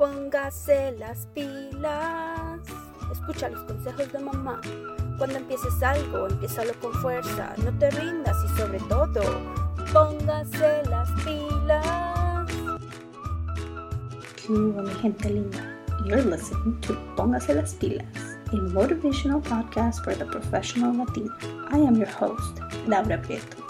Póngase las pilas. Escucha los consejos de mamá. Cuando empieces algo, empiézalo con fuerza. No te rindas y sobre todo, póngase las pilas. ¿Qué hubo, mi gente linda? You're listening to Póngase las pilas, a motivational podcast for the professional Latina. I am your host, Laura Prieto,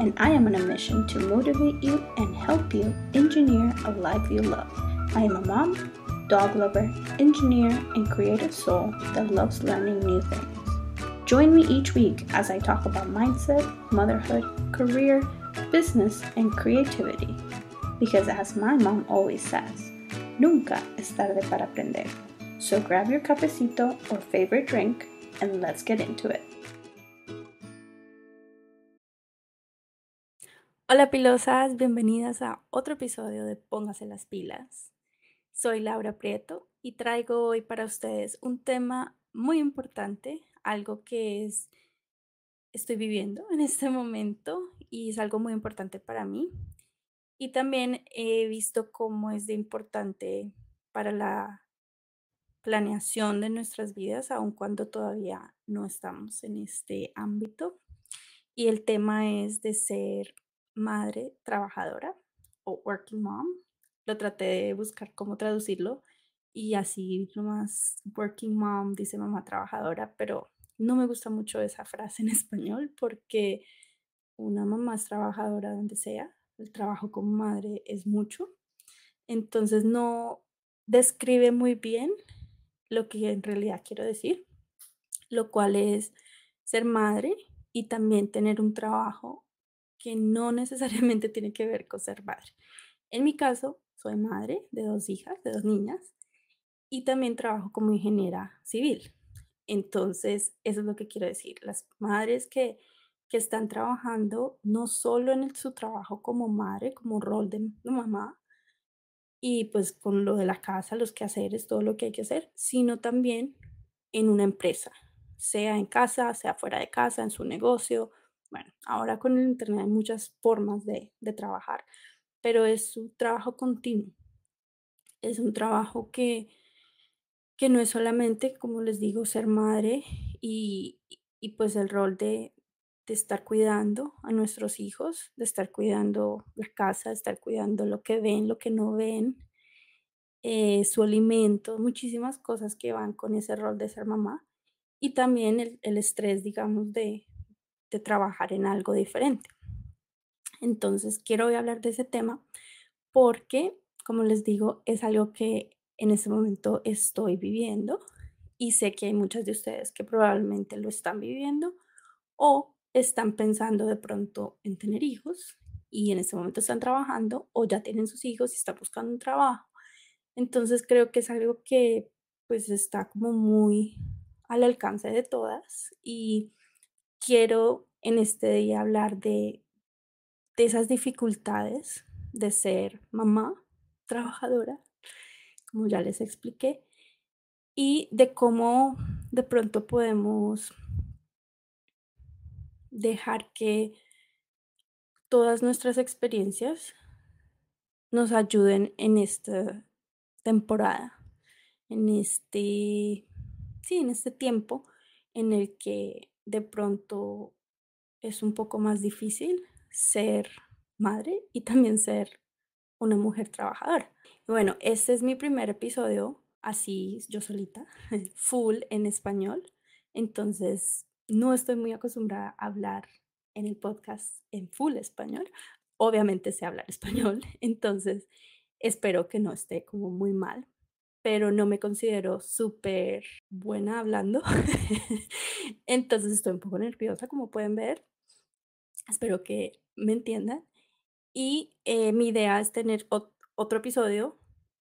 and I am on a mission to motivate you and help you engineer a life you love. I am a mom, dog lover, engineer, and creative soul that loves learning new things. Join me each week as I talk about mindset, motherhood, career, business, and creativity. Because as my mom always says, nunca es tarde para aprender. So grab your cafecito or favorite drink and let's get into it. Hola pilosas, bienvenidas a otro episodio de Póngase las pilas. Soy Laura Prieto y traigo hoy para ustedes un tema muy importante, algo que es estoy viviendo en este momento y es algo muy importante para mí. Y también he visto cómo es de importante para la planeación de nuestras vidas, aun cuando todavía no estamos en este ámbito. Y el tema es de ser madre trabajadora o working mom lo traté de buscar cómo traducirlo y así nomás working mom dice mamá trabajadora, pero no me gusta mucho esa frase en español porque una mamá es trabajadora donde sea, el trabajo como madre es mucho, entonces no describe muy bien lo que en realidad quiero decir, lo cual es ser madre y también tener un trabajo que no necesariamente tiene que ver con ser madre. En mi caso, soy madre de dos hijas, de dos niñas, y también trabajo como ingeniera civil. Entonces, eso es lo que quiero decir. Las madres que, que están trabajando no solo en su trabajo como madre, como rol de mamá, y pues con lo de la casa, los quehaceres, todo lo que hay que hacer, sino también en una empresa, sea en casa, sea fuera de casa, en su negocio. Bueno, ahora con el Internet hay muchas formas de, de trabajar, pero es un trabajo continuo. Es un trabajo que, que no es solamente, como les digo, ser madre y, y pues el rol de, de estar cuidando a nuestros hijos, de estar cuidando la casa, de estar cuidando lo que ven, lo que no ven, eh, su alimento, muchísimas cosas que van con ese rol de ser mamá y también el, el estrés, digamos, de, de trabajar en algo diferente. Entonces, quiero hoy hablar de ese tema porque, como les digo, es algo que en este momento estoy viviendo y sé que hay muchas de ustedes que probablemente lo están viviendo o están pensando de pronto en tener hijos y en este momento están trabajando o ya tienen sus hijos y están buscando un trabajo. Entonces creo que es algo que pues está como muy al alcance de todas y quiero en este día hablar de de esas dificultades de ser mamá trabajadora, como ya les expliqué, y de cómo de pronto podemos dejar que todas nuestras experiencias nos ayuden en esta temporada, en este, sí, en este tiempo en el que de pronto es un poco más difícil ser madre y también ser una mujer trabajadora. bueno, este es mi primer episodio así yo solita, full en español. Entonces, no estoy muy acostumbrada a hablar en el podcast en full español. Obviamente sé hablar español, entonces espero que no esté como muy mal, pero no me considero súper buena hablando. entonces estoy un poco nerviosa, como pueden ver. Espero que me entiendan. Y eh, mi idea es tener otro episodio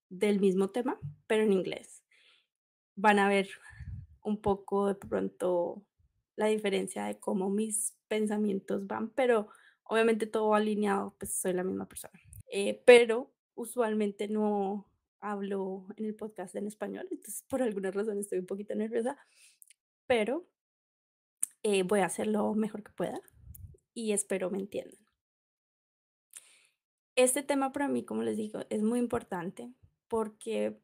del mismo tema, pero en inglés. Van a ver un poco de pronto la diferencia de cómo mis pensamientos van, pero obviamente todo alineado, pues soy la misma persona. Eh, pero usualmente no hablo en el podcast en español, entonces por alguna razón estoy un poquito nerviosa, pero eh, voy a hacer lo mejor que pueda y espero me entiendan. Este tema para mí, como les digo, es muy importante porque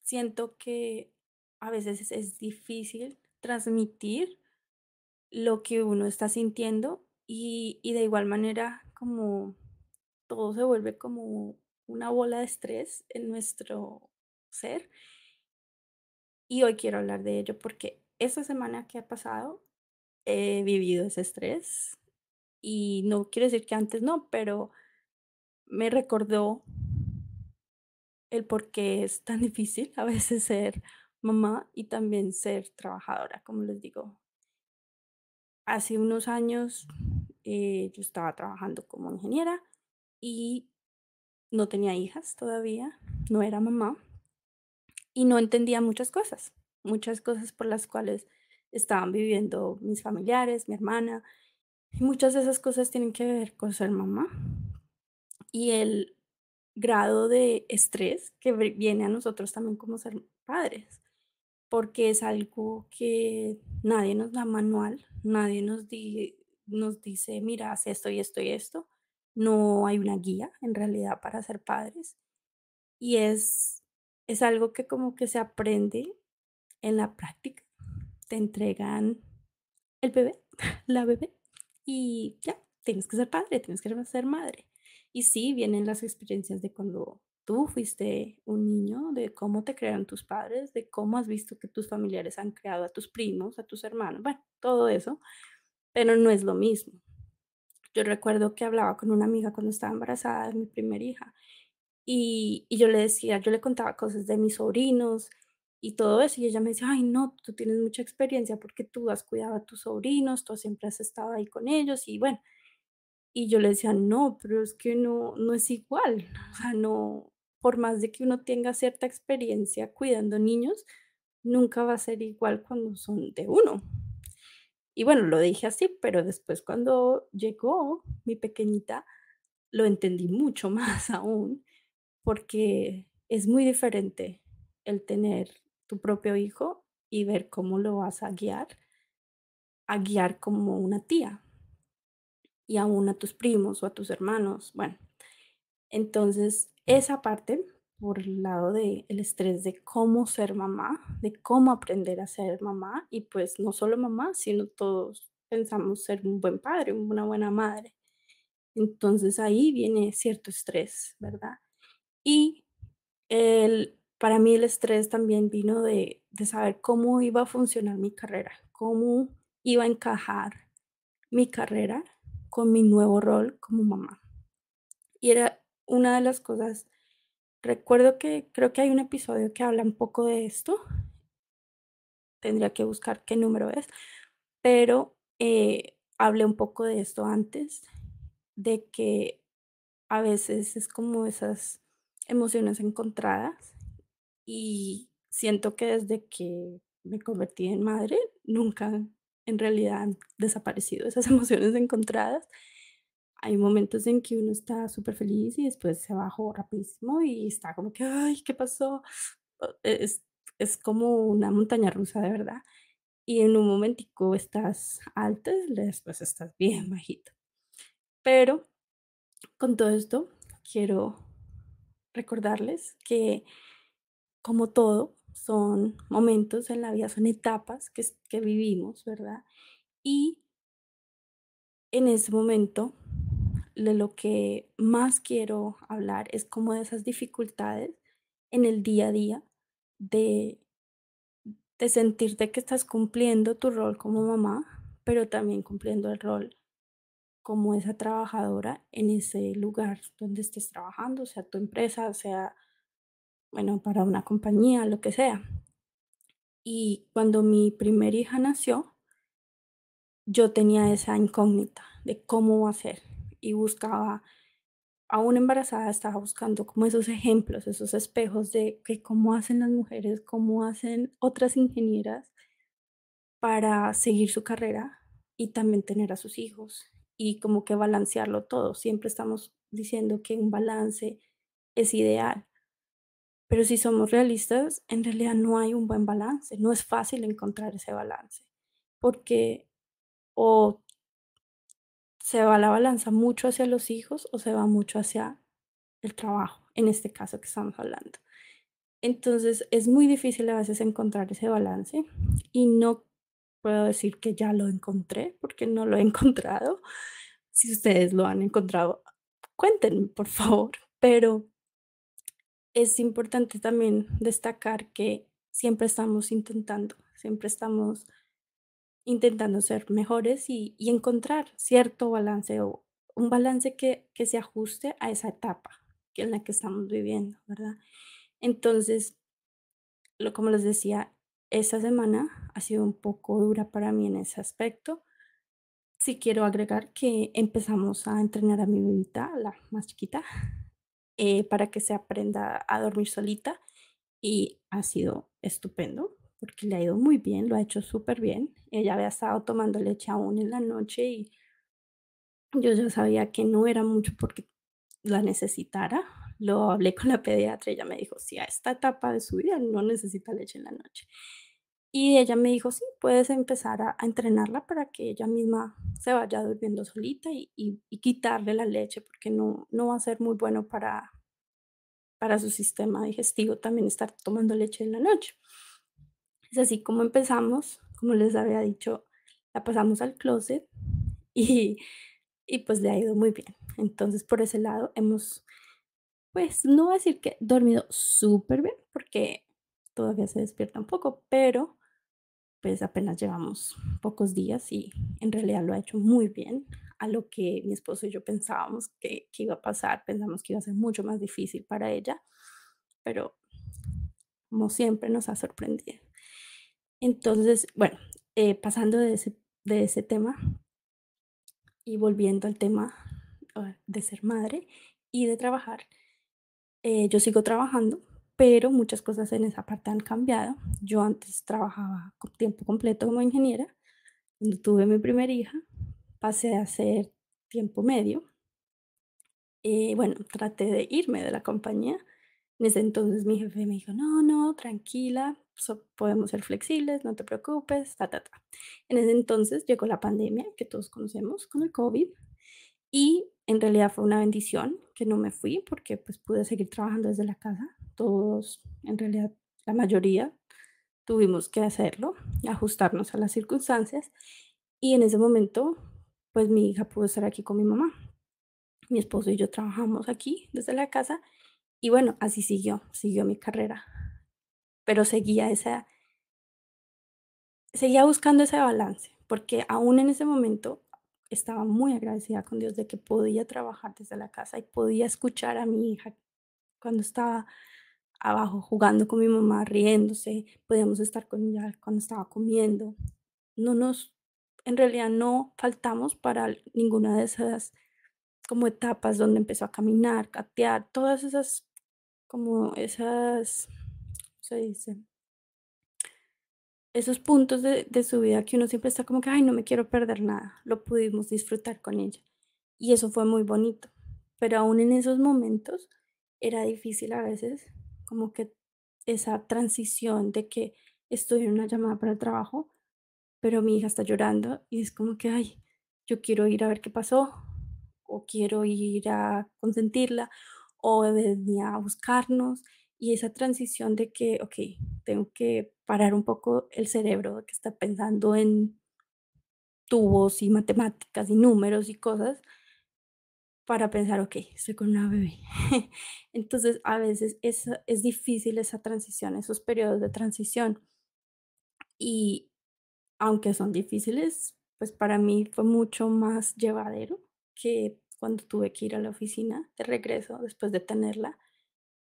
siento que a veces es difícil transmitir lo que uno está sintiendo y, y de igual manera como todo se vuelve como una bola de estrés en nuestro ser. Y hoy quiero hablar de ello porque esta semana que ha pasado he vivido ese estrés y no quiero decir que antes no, pero me recordó el por qué es tan difícil a veces ser mamá y también ser trabajadora, como les digo. Hace unos años eh, yo estaba trabajando como ingeniera y no tenía hijas todavía, no era mamá y no entendía muchas cosas, muchas cosas por las cuales estaban viviendo mis familiares, mi hermana, y muchas de esas cosas tienen que ver con ser mamá. Y el grado de estrés que viene a nosotros también como ser padres, porque es algo que nadie nos da manual, nadie nos, nos dice, mira, haz esto y esto y esto. No hay una guía en realidad para ser padres. Y es, es algo que como que se aprende en la práctica. Te entregan el bebé, la bebé, y ya, tienes que ser padre, tienes que ser madre. Y sí, vienen las experiencias de cuando tú fuiste un niño, de cómo te crearon tus padres, de cómo has visto que tus familiares han creado a tus primos, a tus hermanos, bueno, todo eso, pero no es lo mismo. Yo recuerdo que hablaba con una amiga cuando estaba embarazada de mi primera hija y, y yo le decía, yo le contaba cosas de mis sobrinos y todo eso y ella me decía, ay no, tú tienes mucha experiencia porque tú has cuidado a tus sobrinos, tú siempre has estado ahí con ellos y bueno, y yo le decía, no, pero es que no, no es igual. O sea, no, por más de que uno tenga cierta experiencia cuidando niños, nunca va a ser igual cuando son de uno. Y bueno, lo dije así, pero después cuando llegó mi pequeñita, lo entendí mucho más aún, porque es muy diferente el tener tu propio hijo y ver cómo lo vas a guiar, a guiar como una tía, y aún a tus primos o a tus hermanos. Bueno, entonces esa parte por el lado del el estrés de cómo ser mamá, de cómo aprender a ser mamá y pues no solo mamá, sino todos pensamos ser un buen padre, una buena madre. Entonces ahí viene cierto estrés, ¿verdad? Y el, para mí el estrés también vino de, de saber cómo iba a funcionar mi carrera, cómo iba a encajar mi carrera con mi nuevo rol como mamá. Y era una de las cosas, recuerdo que creo que hay un episodio que habla un poco de esto, tendría que buscar qué número es, pero eh, hablé un poco de esto antes, de que a veces es como esas emociones encontradas y siento que desde que me convertí en madre, nunca en realidad han desaparecido esas emociones encontradas. Hay momentos en que uno está súper feliz y después se bajó rapidísimo y está como que, ay, ¿qué pasó? Es, es como una montaña rusa de verdad. Y en un momentico estás alto y después estás bien bajito. Pero con todo esto, quiero recordarles que como todo, son momentos en la vida, son etapas que, que vivimos, ¿verdad? Y en ese momento, de lo que más quiero hablar es como de esas dificultades en el día a día de, de sentirte que estás cumpliendo tu rol como mamá, pero también cumpliendo el rol como esa trabajadora en ese lugar donde estés trabajando, sea tu empresa, sea bueno, para una compañía, lo que sea. Y cuando mi primer hija nació, yo tenía esa incógnita de cómo va a ser y buscaba, aún embarazada, estaba buscando como esos ejemplos, esos espejos de que cómo hacen las mujeres, cómo hacen otras ingenieras para seguir su carrera y también tener a sus hijos y como que balancearlo todo. Siempre estamos diciendo que un balance es ideal, pero si somos realistas, en realidad no hay un buen balance, no es fácil encontrar ese balance, porque o se va la balanza mucho hacia los hijos o se va mucho hacia el trabajo, en este caso que estamos hablando. Entonces es muy difícil a veces encontrar ese balance y no puedo decir que ya lo encontré porque no lo he encontrado. Si ustedes lo han encontrado, cuéntenme, por favor. Pero es importante también destacar que siempre estamos intentando, siempre estamos intentando ser mejores y, y encontrar cierto balance o un balance que, que se ajuste a esa etapa en la que estamos viviendo, ¿verdad? Entonces, lo, como les decía, esta semana ha sido un poco dura para mí en ese aspecto. Sí quiero agregar que empezamos a entrenar a mi bebita, la más chiquita, eh, para que se aprenda a dormir solita y ha sido estupendo porque le ha ido muy bien, lo ha hecho súper bien. Ella había estado tomando leche aún en la noche y yo ya sabía que no era mucho porque la necesitara. Lo hablé con la pediatra, ella me dijo, sí, a esta etapa de su vida no necesita leche en la noche. Y ella me dijo, sí, puedes empezar a, a entrenarla para que ella misma se vaya durmiendo solita y, y- y quitarle la leche, porque no, no va a ser muy bueno para, para su sistema digestivo también estar tomando leche en la noche. Es así como empezamos, como les había dicho, la pasamos al closet y, y pues le ha ido muy bien. Entonces, por ese lado hemos, pues no voy a decir que dormido súper bien, porque todavía se despierta un poco, pero pues apenas llevamos pocos días y en realidad lo ha hecho muy bien a lo que mi esposo y yo pensábamos que, que iba a pasar, pensamos que iba a ser mucho más difícil para ella, pero como siempre nos ha sorprendido. Entonces, bueno, eh, pasando de ese, de ese tema y volviendo al tema ah, de ser madre y de trabajar, eh, yo sigo trabajando, pero muchas cosas en esa parte han cambiado. Yo antes trabajaba tiempo completo como ingeniera. Cuando tuve mi primera hija, pasé a hacer tiempo medio. Eh, bueno, traté de irme de la compañía. En ese entonces mi jefe me dijo, no, no, tranquila, so- podemos ser flexibles, no te preocupes, ta, ta, ta. En ese entonces llegó la pandemia que todos conocemos con el COVID y en realidad fue una bendición que no me fui porque pues pude seguir trabajando desde la casa. Todos, en realidad, la mayoría tuvimos que hacerlo, ajustarnos a las circunstancias y en ese momento pues mi hija pudo estar aquí con mi mamá. Mi esposo y yo trabajamos aquí desde la casa y bueno, así siguió, siguió mi carrera, pero seguía esa, seguía buscando ese balance, porque aún en ese momento estaba muy agradecida con Dios de que podía trabajar desde la casa y podía escuchar a mi hija cuando estaba abajo jugando con mi mamá, riéndose, podíamos estar con ella cuando estaba comiendo. No nos, en realidad no faltamos para ninguna de esas como etapas donde empezó a caminar, gatear, todas esas, como esas, ¿cómo se dice? Esos puntos de, de su vida que uno siempre está como que, ay, no me quiero perder nada, lo pudimos disfrutar con ella. Y eso fue muy bonito. Pero aún en esos momentos era difícil a veces, como que esa transición de que estoy en una llamada para el trabajo, pero mi hija está llorando y es como que, ay, yo quiero ir a ver qué pasó, o quiero ir a consentirla, o venía a buscarnos, y esa transición de que, ok, tengo que parar un poco el cerebro que está pensando en tubos y matemáticas y números y cosas para pensar, ok, estoy con una bebé. Entonces, a veces es, es difícil esa transición, esos periodos de transición. Y aunque son difíciles, pues para mí fue mucho más llevadero que cuando tuve que ir a la oficina de regreso después de tenerla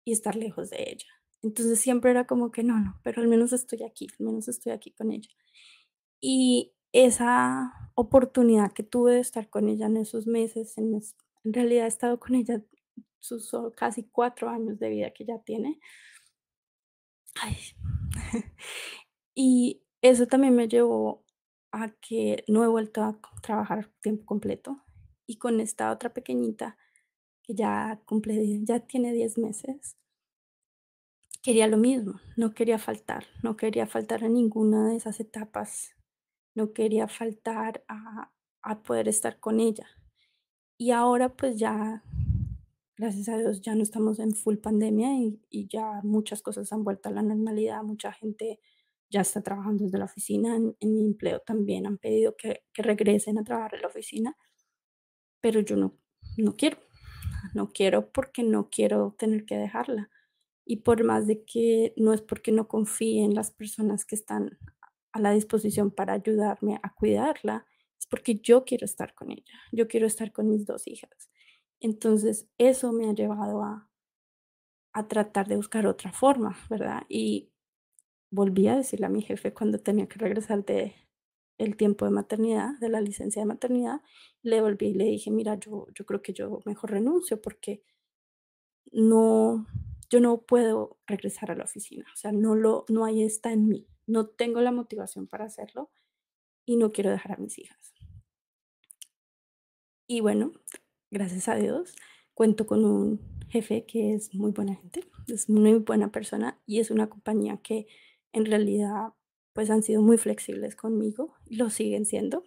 y estar lejos de ella. Entonces siempre era como que no, no, pero al menos estoy aquí, al menos estoy aquí con ella. Y esa oportunidad que tuve de estar con ella en esos meses, en, es- en realidad he estado con ella sus casi cuatro años de vida que ya tiene. Y eso también me llevó a que no he vuelto a trabajar tiempo completo. Y con esta otra pequeñita que ya cumple, ya tiene 10 meses, quería lo mismo, no quería faltar, no quería faltar a ninguna de esas etapas, no quería faltar a, a poder estar con ella. Y ahora pues ya gracias a Dios ya no estamos en full pandemia y, y ya muchas cosas han vuelto a la normalidad, mucha gente ya está trabajando desde la oficina, en, en mi empleo también han pedido que, que regresen a trabajar en la oficina, pero yo no, no quiero, no quiero porque no quiero tener que dejarla. Y por más de que no es porque no confíe en las personas que están a la disposición para ayudarme a cuidarla, es porque yo quiero estar con ella, yo quiero estar con mis dos hijas. Entonces, eso me ha llevado a, a tratar de buscar otra forma, ¿verdad? Y volví a decirle a mi jefe cuando tenía que regresar de el tiempo de maternidad, de la licencia de maternidad, le volví y le dije, mira, yo, yo creo que yo mejor renuncio porque no, yo no puedo regresar a la oficina, o sea, no lo, no hay está en mí, no tengo la motivación para hacerlo y no quiero dejar a mis hijas. Y bueno, gracias a Dios, cuento con un jefe que es muy buena gente, es muy buena persona y es una compañía que en realidad pues han sido muy flexibles conmigo y lo siguen siendo,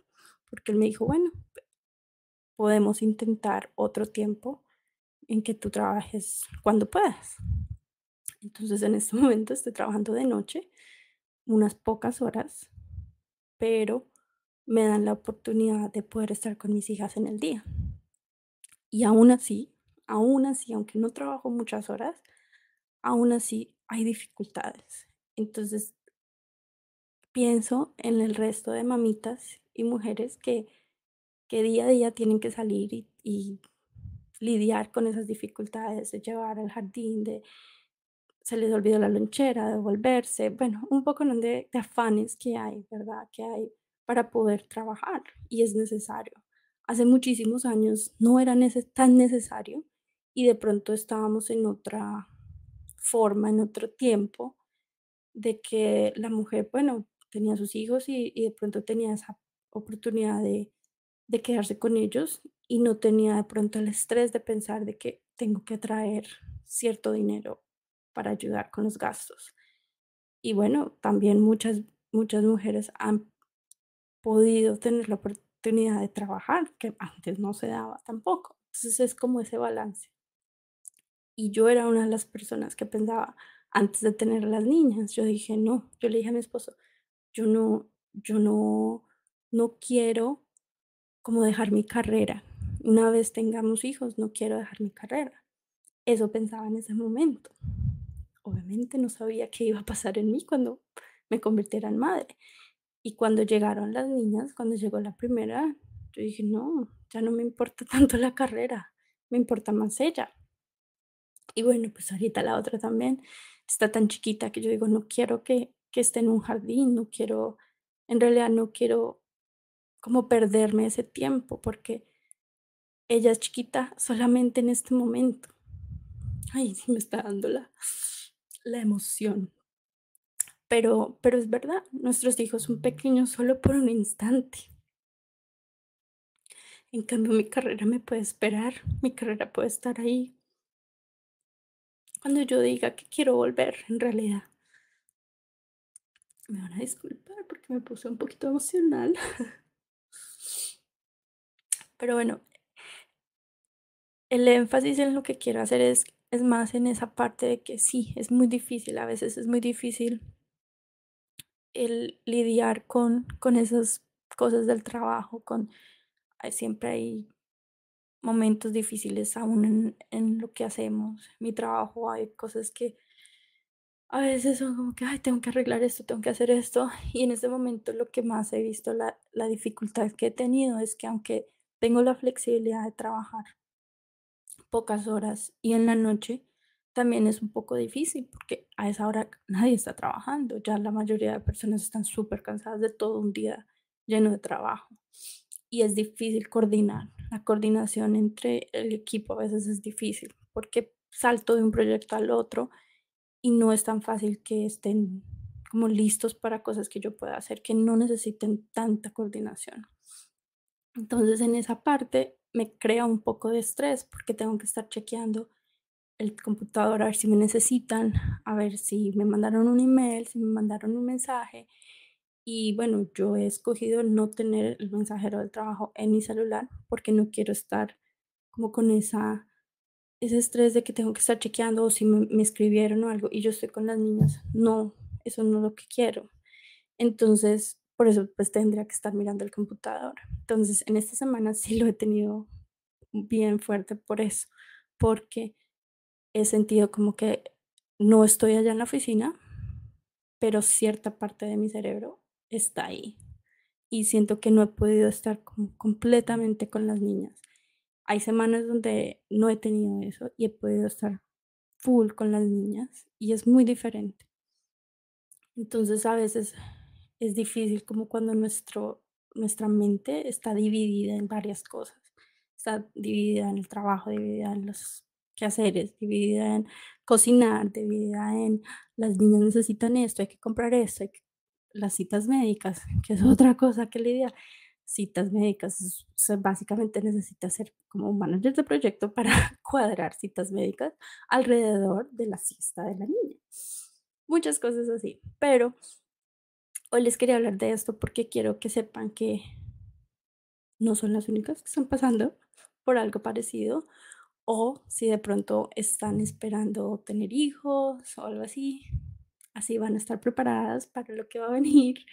porque él me dijo, bueno, podemos intentar otro tiempo en que tú trabajes cuando puedas. Entonces en este momento estoy trabajando de noche, unas pocas horas, pero me dan la oportunidad de poder estar con mis hijas en el día. Y aún así, aún así, aunque no trabajo muchas horas, aún así hay dificultades. Entonces, pienso en el resto de mamitas y mujeres que, que día a día tienen que salir y, y lidiar con esas dificultades de llevar al jardín, de se les olvidó la lonchera, de volverse, bueno, un poco de, de afanes que hay, ¿verdad? Que hay para poder trabajar y es necesario. Hace muchísimos años no era tan necesario y de pronto estábamos en otra forma, en otro tiempo, de que la mujer, bueno, tenía sus hijos y, y de pronto tenía esa oportunidad de, de quedarse con ellos y no tenía de pronto el estrés de pensar de que tengo que traer cierto dinero para ayudar con los gastos. Y bueno, también muchas, muchas mujeres han podido tener la oportunidad de trabajar, que antes no se daba tampoco. Entonces es como ese balance. Y yo era una de las personas que pensaba, antes de tener las niñas, yo dije, no, yo le dije a mi esposo, yo no, yo no, no quiero como dejar mi carrera. Una vez tengamos hijos, no quiero dejar mi carrera. Eso pensaba en ese momento obviamente no sabía qué iba a pasar en mí cuando me convirtiera en madre. Y cuando llegaron las niñas, cuando llegó la primera, yo dije, no, ya no me importa tanto la carrera, me importa más ella. Y bueno, pues ahorita la otra también está tan chiquita que yo digo, no quiero que, que esté en un jardín, no quiero, en realidad no quiero como perderme ese tiempo porque ella es chiquita solamente en este momento. Ay, sí me está dando la, la emoción. Pero, pero es verdad, nuestros hijos son pequeños solo por un instante. En cambio, mi carrera me puede esperar, mi carrera puede estar ahí. Cuando yo diga que quiero volver, en realidad. Me van a disculpar porque me puse un poquito emocional. Pero bueno, el énfasis en lo que quiero hacer es más en esa parte de que sí, es muy difícil, a veces es muy difícil el lidiar con, con esas cosas del trabajo, con siempre hay momentos difíciles aún en, en lo que hacemos. Mi trabajo hay cosas que a veces son como que, ay, tengo que arreglar esto, tengo que hacer esto. Y en este momento lo que más he visto, la, la dificultad que he tenido es que aunque tengo la flexibilidad de trabajar pocas horas y en la noche también es un poco difícil porque a esa hora nadie está trabajando, ya la mayoría de personas están súper cansadas de todo un día lleno de trabajo y es difícil coordinar. La coordinación entre el equipo a veces es difícil porque salto de un proyecto al otro y no es tan fácil que estén como listos para cosas que yo pueda hacer que no necesiten tanta coordinación. Entonces en esa parte me crea un poco de estrés porque tengo que estar chequeando el computador a ver si me necesitan, a ver si me mandaron un email, si me mandaron un mensaje. Y bueno, yo he escogido no tener el mensajero del trabajo en mi celular porque no quiero estar como con esa ese estrés de que tengo que estar chequeando o si me, me escribieron o algo y yo estoy con las niñas. No, eso no es lo que quiero. Entonces, por eso pues tendría que estar mirando el computador. Entonces, en esta semana sí lo he tenido bien fuerte por eso, porque he sentido como que no estoy allá en la oficina, pero cierta parte de mi cerebro está ahí. Y siento que no he podido estar completamente con las niñas. Hay semanas donde no he tenido eso y he podido estar full con las niñas y es muy diferente. Entonces a veces es difícil como cuando nuestro, nuestra mente está dividida en varias cosas. Está dividida en el trabajo, dividida en los quehaceres, dividida en cocinar, dividida en las niñas necesitan esto, hay que comprar esto, hay que, las citas médicas, que es otra cosa que lidiar. Citas médicas, básicamente necesita ser como un manager de proyecto para cuadrar citas médicas alrededor de la siesta de la niña. Muchas cosas así, pero Hoy les quería hablar de esto porque quiero que sepan que no son las únicas que están pasando por algo parecido o si de pronto están esperando tener hijos o algo así, así van a estar preparadas para lo que va a venir.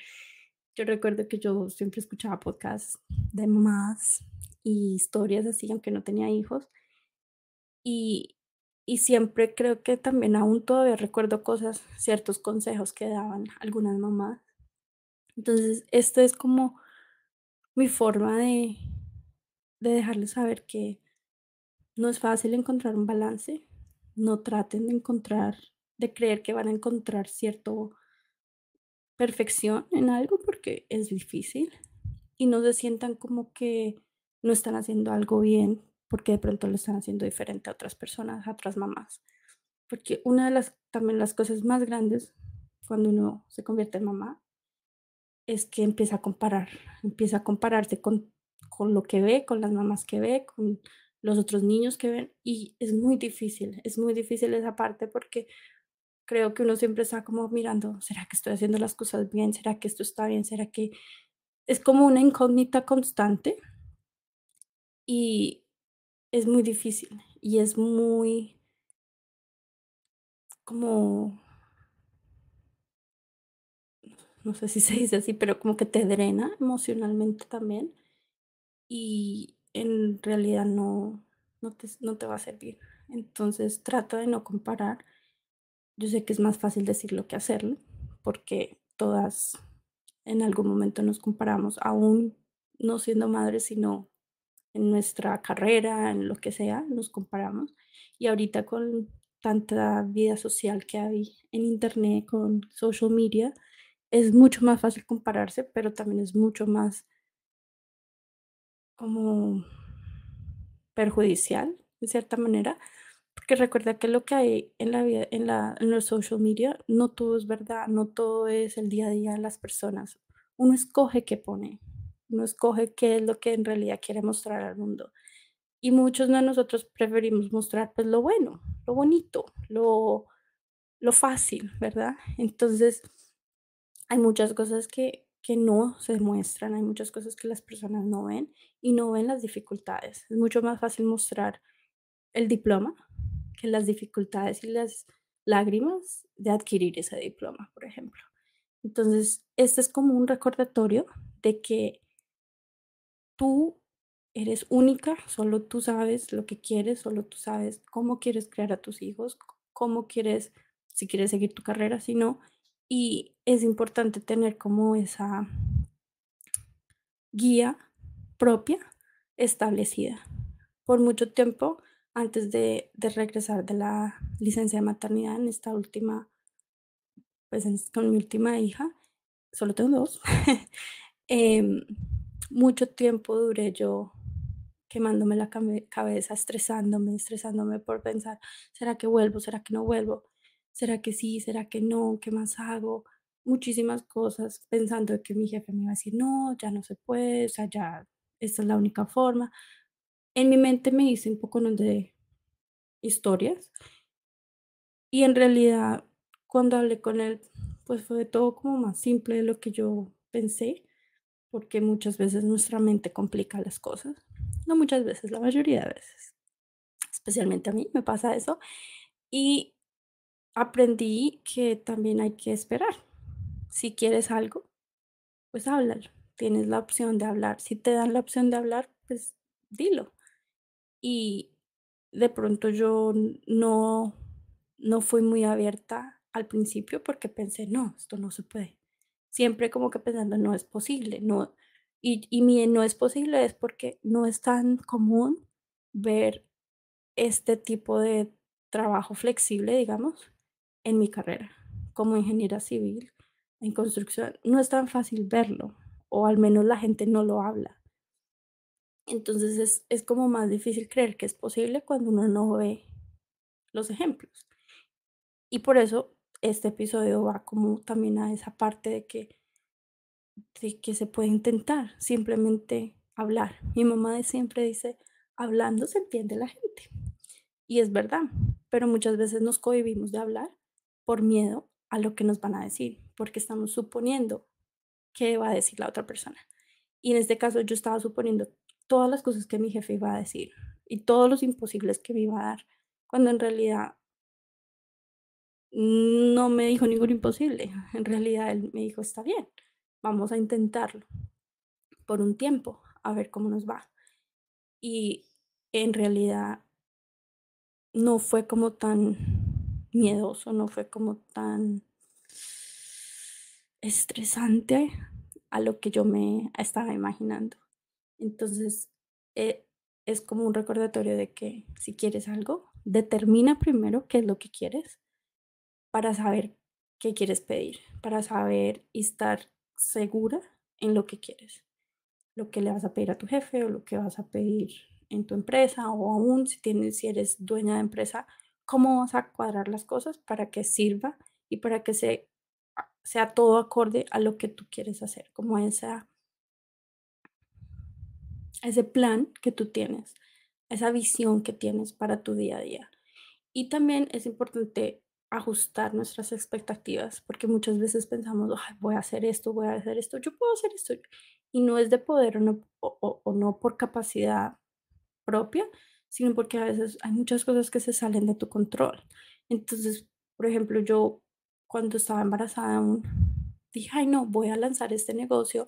Yo recuerdo que yo siempre escuchaba podcasts de mamás y historias así, aunque no tenía hijos. Y, y siempre creo que también aún todavía recuerdo cosas, ciertos consejos que daban algunas mamás entonces, esta es como mi forma de, de dejarles saber que no es fácil encontrar un balance. No traten de encontrar, de creer que van a encontrar cierto perfección en algo porque es difícil y no se sientan como que no están haciendo algo bien porque de pronto lo están haciendo diferente a otras personas, a otras mamás. Porque una de las también las cosas más grandes cuando uno se convierte en mamá es que empieza a comparar, empieza a compararse con, con lo que ve, con las mamás que ve, con los otros niños que ven y es muy difícil, es muy difícil esa parte porque creo que uno siempre está como mirando, ¿será que estoy haciendo las cosas bien? ¿Será que esto está bien? ¿Será que es como una incógnita constante? Y es muy difícil y es muy como no sé si se dice así, pero como que te drena emocionalmente también y en realidad no, no, te, no te va a servir. Entonces trata de no comparar. Yo sé que es más fácil decirlo que hacerlo, porque todas en algún momento nos comparamos, aún no siendo madres, sino en nuestra carrera, en lo que sea, nos comparamos. Y ahorita con tanta vida social que hay en internet, con social media, es mucho más fácil compararse, pero también es mucho más como perjudicial, de cierta manera, porque recuerda que lo que hay en la vida, en, la, en los social media, no todo es verdad, no todo es el día a día de las personas. Uno escoge qué pone, uno escoge qué es lo que en realidad quiere mostrar al mundo. Y muchos de nosotros preferimos mostrar pues lo bueno, lo bonito, lo, lo fácil, ¿verdad? Entonces, hay muchas cosas que, que no se muestran, hay muchas cosas que las personas no ven y no ven las dificultades. Es mucho más fácil mostrar el diploma que las dificultades y las lágrimas de adquirir ese diploma, por ejemplo. Entonces, este es como un recordatorio de que tú eres única, solo tú sabes lo que quieres, solo tú sabes cómo quieres crear a tus hijos, cómo quieres, si quieres seguir tu carrera, si no, y es importante tener como esa guía propia establecida. Por mucho tiempo, antes de, regresar de la licencia de maternidad en esta última, pues con mi última hija, solo tengo dos, em, mucho tiempo duré yo quemándome la cabeza, estresándome, estresándome por pensar, ¿será que vuelvo? ¿Será que no vuelvo? ¿Será que sí? ¿Será que no? ¿Qué más hago? Muchísimas cosas pensando que mi jefe me iba a decir, no, ya no se puede, o sea, ya, esta es la única forma. En mi mente me hice un poco de historias y en realidad cuando hablé con él, pues fue todo como más simple de lo que yo pensé, porque muchas veces nuestra mente complica las cosas. No muchas veces, la mayoría de veces. especialmente a mí me pasa eso. Y aprendí que también hay que esperar. Si quieres algo, pues háblalo. Tienes la opción de hablar. Si te dan la opción de hablar, pues dilo. Y de pronto yo no, no fui muy abierta al principio porque pensé, no, esto no se puede. Siempre como que pensando, no es posible, no. Y, y mi no es posible es porque no es tan común ver este tipo de trabajo flexible, digamos, en mi carrera como ingeniera civil en construcción. No es tan fácil verlo, o al menos la gente no lo habla. Entonces es, es como más difícil creer que es posible cuando uno no ve los ejemplos. Y por eso este episodio va como también a esa parte de que, de que se puede intentar simplemente hablar. Mi mamá siempre dice, hablando se entiende la gente. Y es verdad, pero muchas veces nos cohibimos de hablar por miedo a lo que nos van a decir, porque estamos suponiendo qué va a decir la otra persona. Y en este caso yo estaba suponiendo todas las cosas que mi jefe iba a decir y todos los imposibles que me iba a dar, cuando en realidad no me dijo ningún imposible. En realidad él me dijo, está bien, vamos a intentarlo por un tiempo, a ver cómo nos va. Y en realidad no fue como tan miedoso, no fue como tan estresante a lo que yo me estaba imaginando. Entonces, eh, es como un recordatorio de que si quieres algo, determina primero qué es lo que quieres para saber qué quieres pedir, para saber y estar segura en lo que quieres, lo que le vas a pedir a tu jefe o lo que vas a pedir en tu empresa o aún si tienes si eres dueña de empresa, cómo vas a cuadrar las cosas para que sirva y para que se, sea todo acorde a lo que tú quieres hacer, como esa ese plan que tú tienes, esa visión que tienes para tu día a día. Y también es importante ajustar nuestras expectativas, porque muchas veces pensamos, voy a hacer esto, voy a hacer esto, yo puedo hacer esto, y no es de poder o no, o, no por capacidad propia, sino porque a veces hay muchas cosas que se salen de tu control. Entonces, por ejemplo, yo cuando estaba embarazada dije, ay no, voy a lanzar este negocio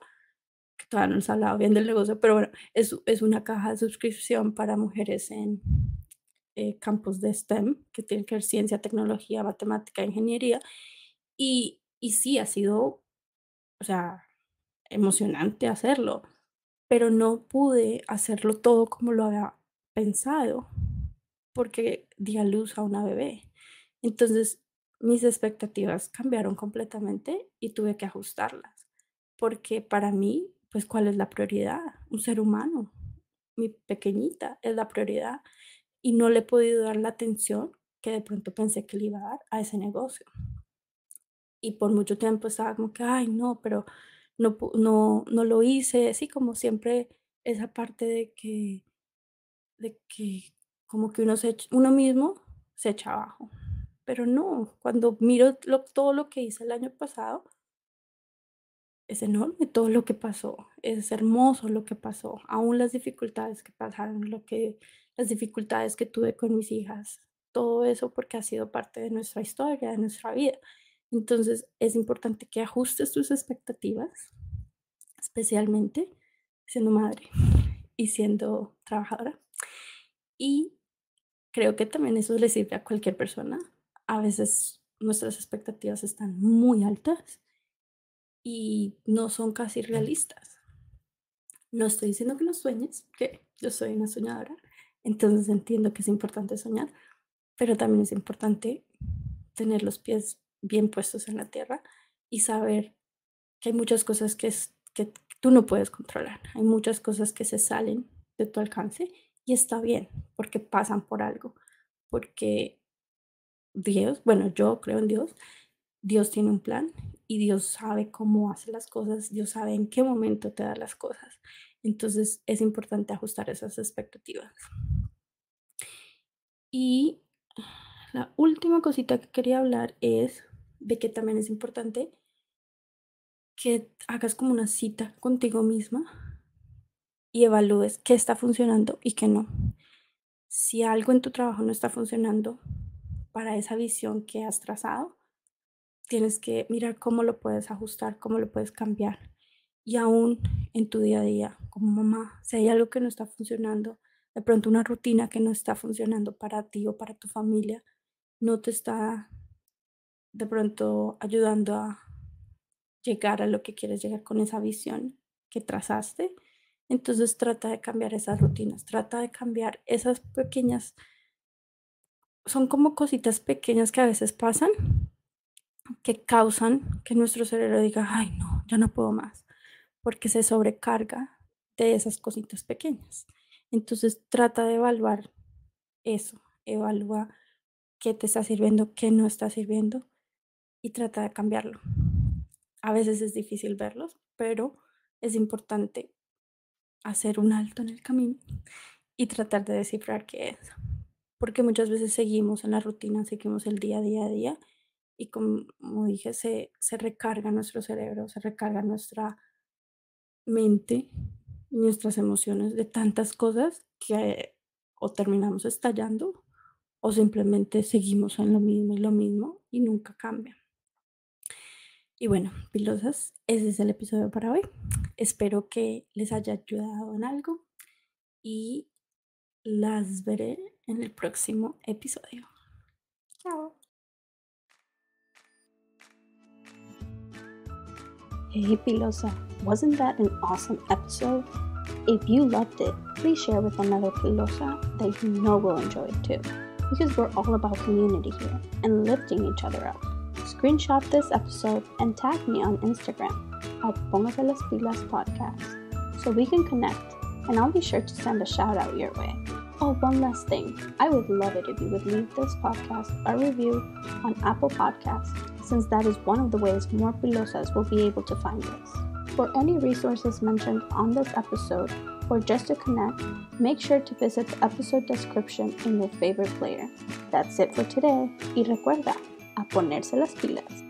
que todavía no nos hablado bien del negocio, pero bueno, es, es una caja de suscripción para mujeres en eh, campos de STEM, que tienen que ver ciencia, tecnología, matemática, ingeniería. Y, y sí, ha sido, o sea, emocionante hacerlo, pero no pude hacerlo todo como lo había pensado, porque di a luz a una bebé. Entonces, mis expectativas cambiaron completamente y tuve que ajustarlas, porque para mí pues ¿cuál es la prioridad? Un ser humano, mi pequeñita es la prioridad y no le he podido dar la atención que de pronto pensé que le iba a dar a ese negocio. Y por mucho tiempo estaba como que, ay, no, pero no, no, no lo hice, así como siempre esa parte de que, de que como que uno, se, uno mismo se echa abajo. Pero no, cuando miro todo lo que hice el año pasado, es enorme todo lo que pasó, es hermoso lo que pasó, aún las dificultades que pasaron, lo que, las dificultades que tuve con mis hijas, todo eso porque ha sido parte de nuestra historia, de nuestra vida. Entonces es importante que ajustes tus expectativas, especialmente siendo madre y siendo trabajadora. Y creo que también eso le sirve a cualquier persona. A veces nuestras expectativas están muy altas y no son casi realistas. No estoy diciendo que no sueñes, que yo soy una soñadora, entonces entiendo que es importante soñar, pero también es importante tener los pies bien puestos en la tierra y saber que hay muchas cosas que, es, que tú no puedes controlar, hay muchas cosas que se salen de tu alcance y está bien, porque pasan por algo, porque Dios, bueno, yo creo en Dios, Dios tiene un plan y Dios sabe cómo hace las cosas, Dios sabe en qué momento te da las cosas. Entonces es importante ajustar esas expectativas. Y la última cosita que quería hablar es de que también es importante que hagas como una cita contigo misma y evalúes qué está funcionando y qué no. Si algo en tu trabajo no está funcionando para esa visión que has trazado, tienes que mirar cómo lo puedes ajustar, cómo lo puedes cambiar. Y aún en tu día a día, como mamá, si hay algo que no está funcionando, de pronto una rutina que no está funcionando para ti o para tu familia, no te está de pronto ayudando a llegar a lo que quieres llegar con esa visión que trazaste, entonces trata de cambiar esas rutinas, trata de cambiar esas pequeñas, son como cositas pequeñas que a veces pasan, que causan que nuestro cerebro diga, ay no, ya no puedo más, porque se sobrecarga de esas cositas pequeñas. Entonces trata de evaluar eso, evalúa qué te está sirviendo, qué no está sirviendo y trata de cambiarlo. A veces es difícil verlos, pero es importante hacer un alto en el camino y tratar de descifrar qué es. Porque muchas veces seguimos en la rutina, seguimos el día a día a día y como, dije, se, se recarga nuestro cerebro, se recarga nuestra mente, nuestras emociones de tantas cosas que o terminamos estallando o simplemente seguimos en lo mismo y lo mismo y nunca cambia. Y bueno, pilosas, ese es el episodio para hoy. Espero que les haya ayudado en algo y las veré en el próximo episodio. Chao. Hey Pilosa, wasn't that an awesome episode? If you loved it, please share with another Pilosa that you know will enjoy it too. Because we're all about community here and lifting each other up. Screenshot this episode and tag me on Instagram at Póngase las Pilas Podcast so we can connect and I'll be sure to send a shout out your way. Oh, one last thing. I would love it if you would leave this podcast a review on Apple Podcasts, since that is one of the ways more pilosas will be able to find us. For any resources mentioned on this episode, or just to connect, make sure to visit the episode description in your favorite player. That's it for today. Y recuerda, a ponerse las pilas.